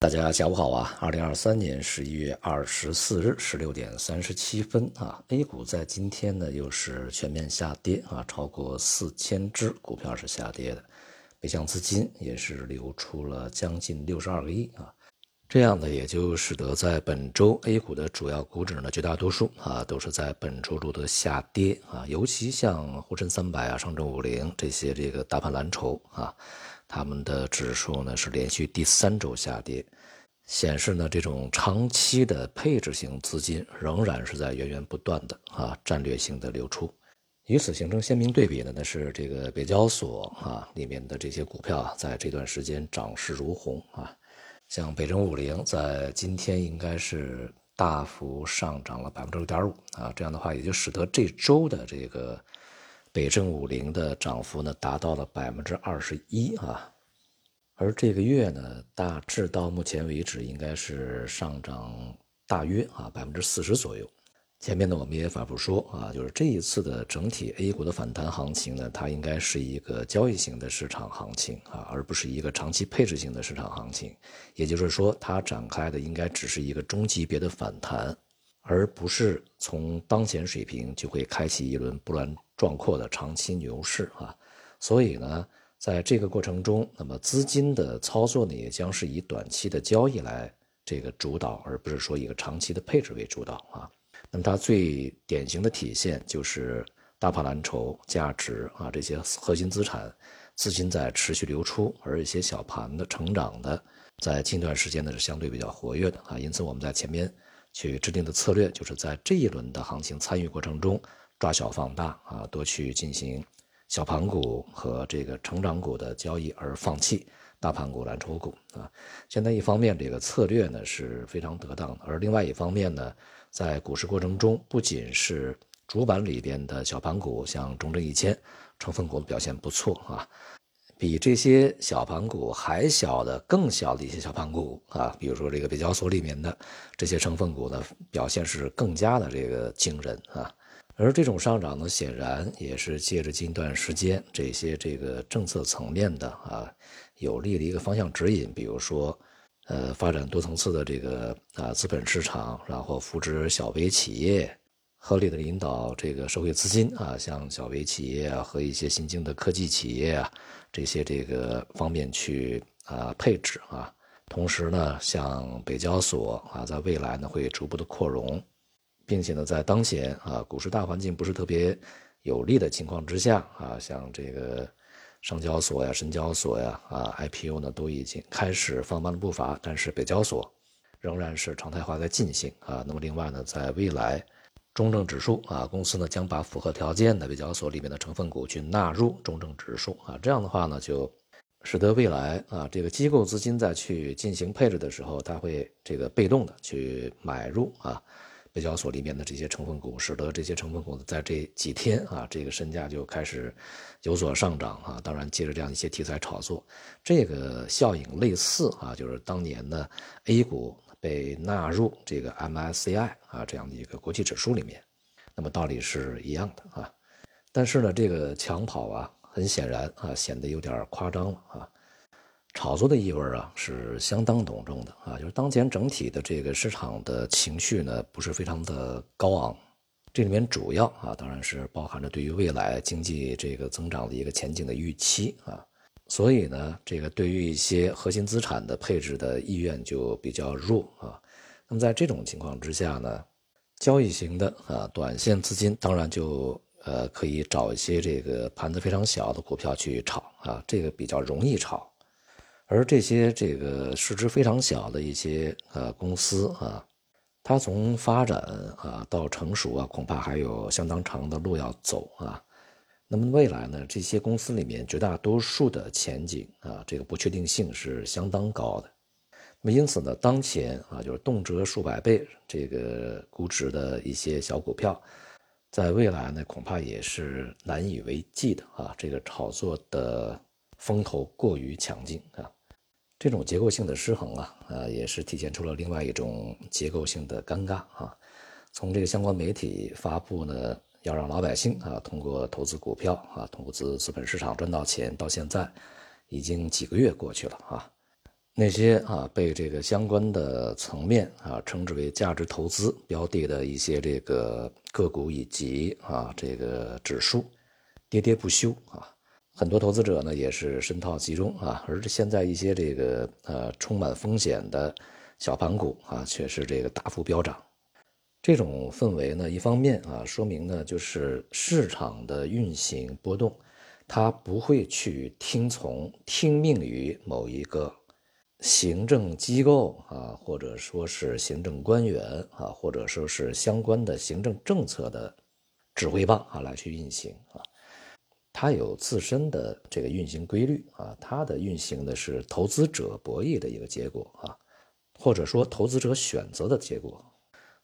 大家下午好啊！二零二三年十一月二十四日十六点三十七分啊，A 股在今天呢又是全面下跌啊，超过四千只股票是下跌的，北向资金也是流出了将近六十二个亿啊，这样呢也就使得在本周 A 股的主要股指呢绝大多数啊都是在本周录得下跌啊，尤其像沪深三百啊、上证五零这些这个大盘蓝筹啊。他们的指数呢是连续第三周下跌，显示呢这种长期的配置型资金仍然是在源源不断的啊战略性的流出。与此形成鲜明对比的呢是这个北交所啊里面的这些股票啊在这段时间涨势如虹啊，像北证五零在今天应该是大幅上涨了百分之六点五啊，这样的话也就使得这周的这个。北证五零的涨幅呢达到了百分之二十一啊，而这个月呢大致到目前为止应该是上涨大约啊百分之四十左右。前面呢我们也反复说啊，就是这一次的整体 A 股的反弹行情呢，它应该是一个交易型的市场行情啊，而不是一个长期配置型的市场行情。也就是说，它展开的应该只是一个中级别的反弹，而不是从当前水平就会开启一轮波澜。壮阔的长期牛市啊，所以呢，在这个过程中，那么资金的操作呢，也将是以短期的交易来这个主导，而不是说一个长期的配置为主导啊。那么它最典型的体现就是大盘蓝筹、价值啊这些核心资产资金在持续流出，而一些小盘的成长的，在近段时间呢是相对比较活跃的啊。因此我们在前面去制定的策略，就是在这一轮的行情参与过程中。抓小放大啊，多去进行小盘股和这个成长股的交易，而放弃大盘股、蓝筹股啊。现在一方面这个策略呢是非常得当的，而另外一方面呢，在股市过程中，不仅是主板里边的小盘股，像中证一千成分股表现不错啊，比这些小盘股还小的、更小的一些小盘股啊，比如说这个北交所里面的这些成分股呢，表现是更加的这个惊人啊。而这种上涨呢，显然也是借着近段时间这些这个政策层面的啊有利的一个方向指引，比如说，呃，发展多层次的这个啊资本市场，然后扶持小微企业，合理的引导这个社会资金啊，像小微企业啊和一些新兴的科技企业啊这些这个方面去啊配置啊，同时呢，像北交所啊，在未来呢会逐步的扩容。并且呢，在当前啊股市大环境不是特别有利的情况之下啊，像这个上交所呀、深交所呀啊 IPO 呢都已经开始放慢了步伐，但是北交所仍然是常态化在进行啊。那么另外呢，在未来中证指数啊，公司呢将把符合条件的北交所里面的成分股去纳入中证指数啊，这样的话呢，就使得未来啊这个机构资金在去进行配置的时候，它会这个被动的去买入啊。北交所里面的这些成分股，使得这些成分股在这几天啊，这个身价就开始有所上涨啊。当然，借着这样一些题材炒作，这个效应类似啊，就是当年的 A 股被纳入这个 MSCI 啊这样的一个国际指数里面，那么道理是一样的啊。但是呢，这个抢跑啊，很显然啊，显得有点夸张了啊。炒作的意味啊是相当浓重的啊，就是当前整体的这个市场的情绪呢不是非常的高昂，这里面主要啊当然是包含着对于未来经济这个增长的一个前景的预期啊，所以呢这个对于一些核心资产的配置的意愿就比较弱啊，那么在这种情况之下呢，交易型的啊短线资金当然就呃可以找一些这个盘子非常小的股票去炒啊，这个比较容易炒。而这些这个市值非常小的一些呃公司啊，它从发展啊到成熟啊，恐怕还有相当长的路要走啊。那么未来呢，这些公司里面绝大多数的前景啊，这个不确定性是相当高的。那么因此呢，当前啊，就是动辄数百倍这个估值的一些小股票，在未来呢，恐怕也是难以为继的啊。这个炒作的风头过于强劲啊。这种结构性的失衡啊，呃，也是体现出了另外一种结构性的尴尬啊。从这个相关媒体发布呢，要让老百姓啊通过投资股票啊，通过资资本市场赚到钱，到现在已经几个月过去了啊。那些啊被这个相关的层面啊称之为价值投资标的的一些这个个股以及啊这个指数，跌跌不休啊，很多投资者呢也是深套其中啊，而现在一些这个呃充满风险的小盘股啊却是这个大幅飙涨，这种氛围呢一方面啊说明呢就是市场的运行波动，它不会去听从听命于某一个。行政机构啊，或者说是行政官员啊，或者说是相关的行政政策的指挥棒啊，来去运行啊，它有自身的这个运行规律啊，它的运行的是投资者博弈的一个结果啊，或者说投资者选择的结果。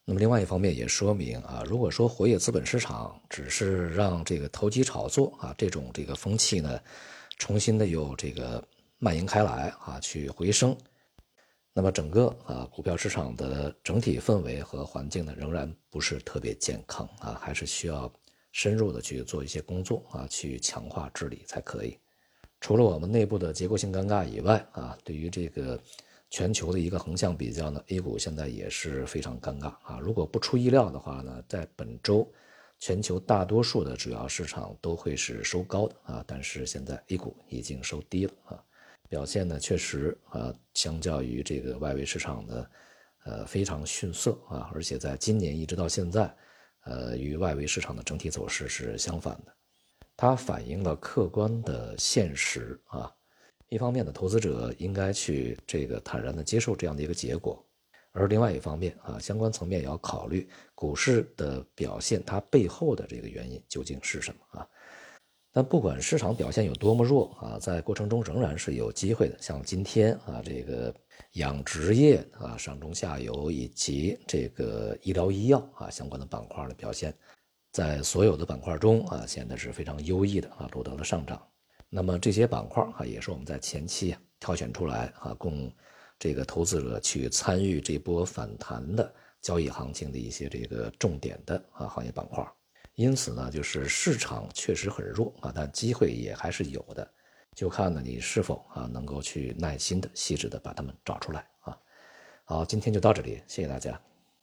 那么另外一方面也说明啊，如果说活跃资本市场只是让这个投机炒作啊这种这个风气呢，重新的有这个。蔓延开来啊，去回升，那么整个啊股票市场的整体氛围和环境呢，仍然不是特别健康啊，还是需要深入的去做一些工作啊，去强化治理才可以。除了我们内部的结构性尴尬以外啊，对于这个全球的一个横向比较呢，A 股现在也是非常尴尬啊。如果不出意料的话呢，在本周全球大多数的主要市场都会是收高的啊，但是现在 A 股已经收低了啊。表现呢，确实啊，相较于这个外围市场的，呃，非常逊色啊，而且在今年一直到现在，呃，与外围市场的整体走势是相反的。它反映了客观的现实啊。一方面呢，投资者应该去这个坦然的接受这样的一个结果，而另外一方面啊，相关层面也要考虑股市的表现，它背后的这个原因究竟是什么啊？但不管市场表现有多么弱啊，在过程中仍然是有机会的。像今天啊，这个养殖业啊，上中下游以及这个医疗医药啊相关的板块的表现，在所有的板块中啊，显得是非常优异的啊，录得了上涨。那么这些板块啊，也是我们在前期挑选出来啊，供这个投资者去参与这波反弹的交易行情的一些这个重点的啊行业板块。因此呢，就是市场确实很弱啊，但机会也还是有的，就看呢你是否啊能够去耐心的、细致的把它们找出来啊。好，今天就到这里，谢谢大家。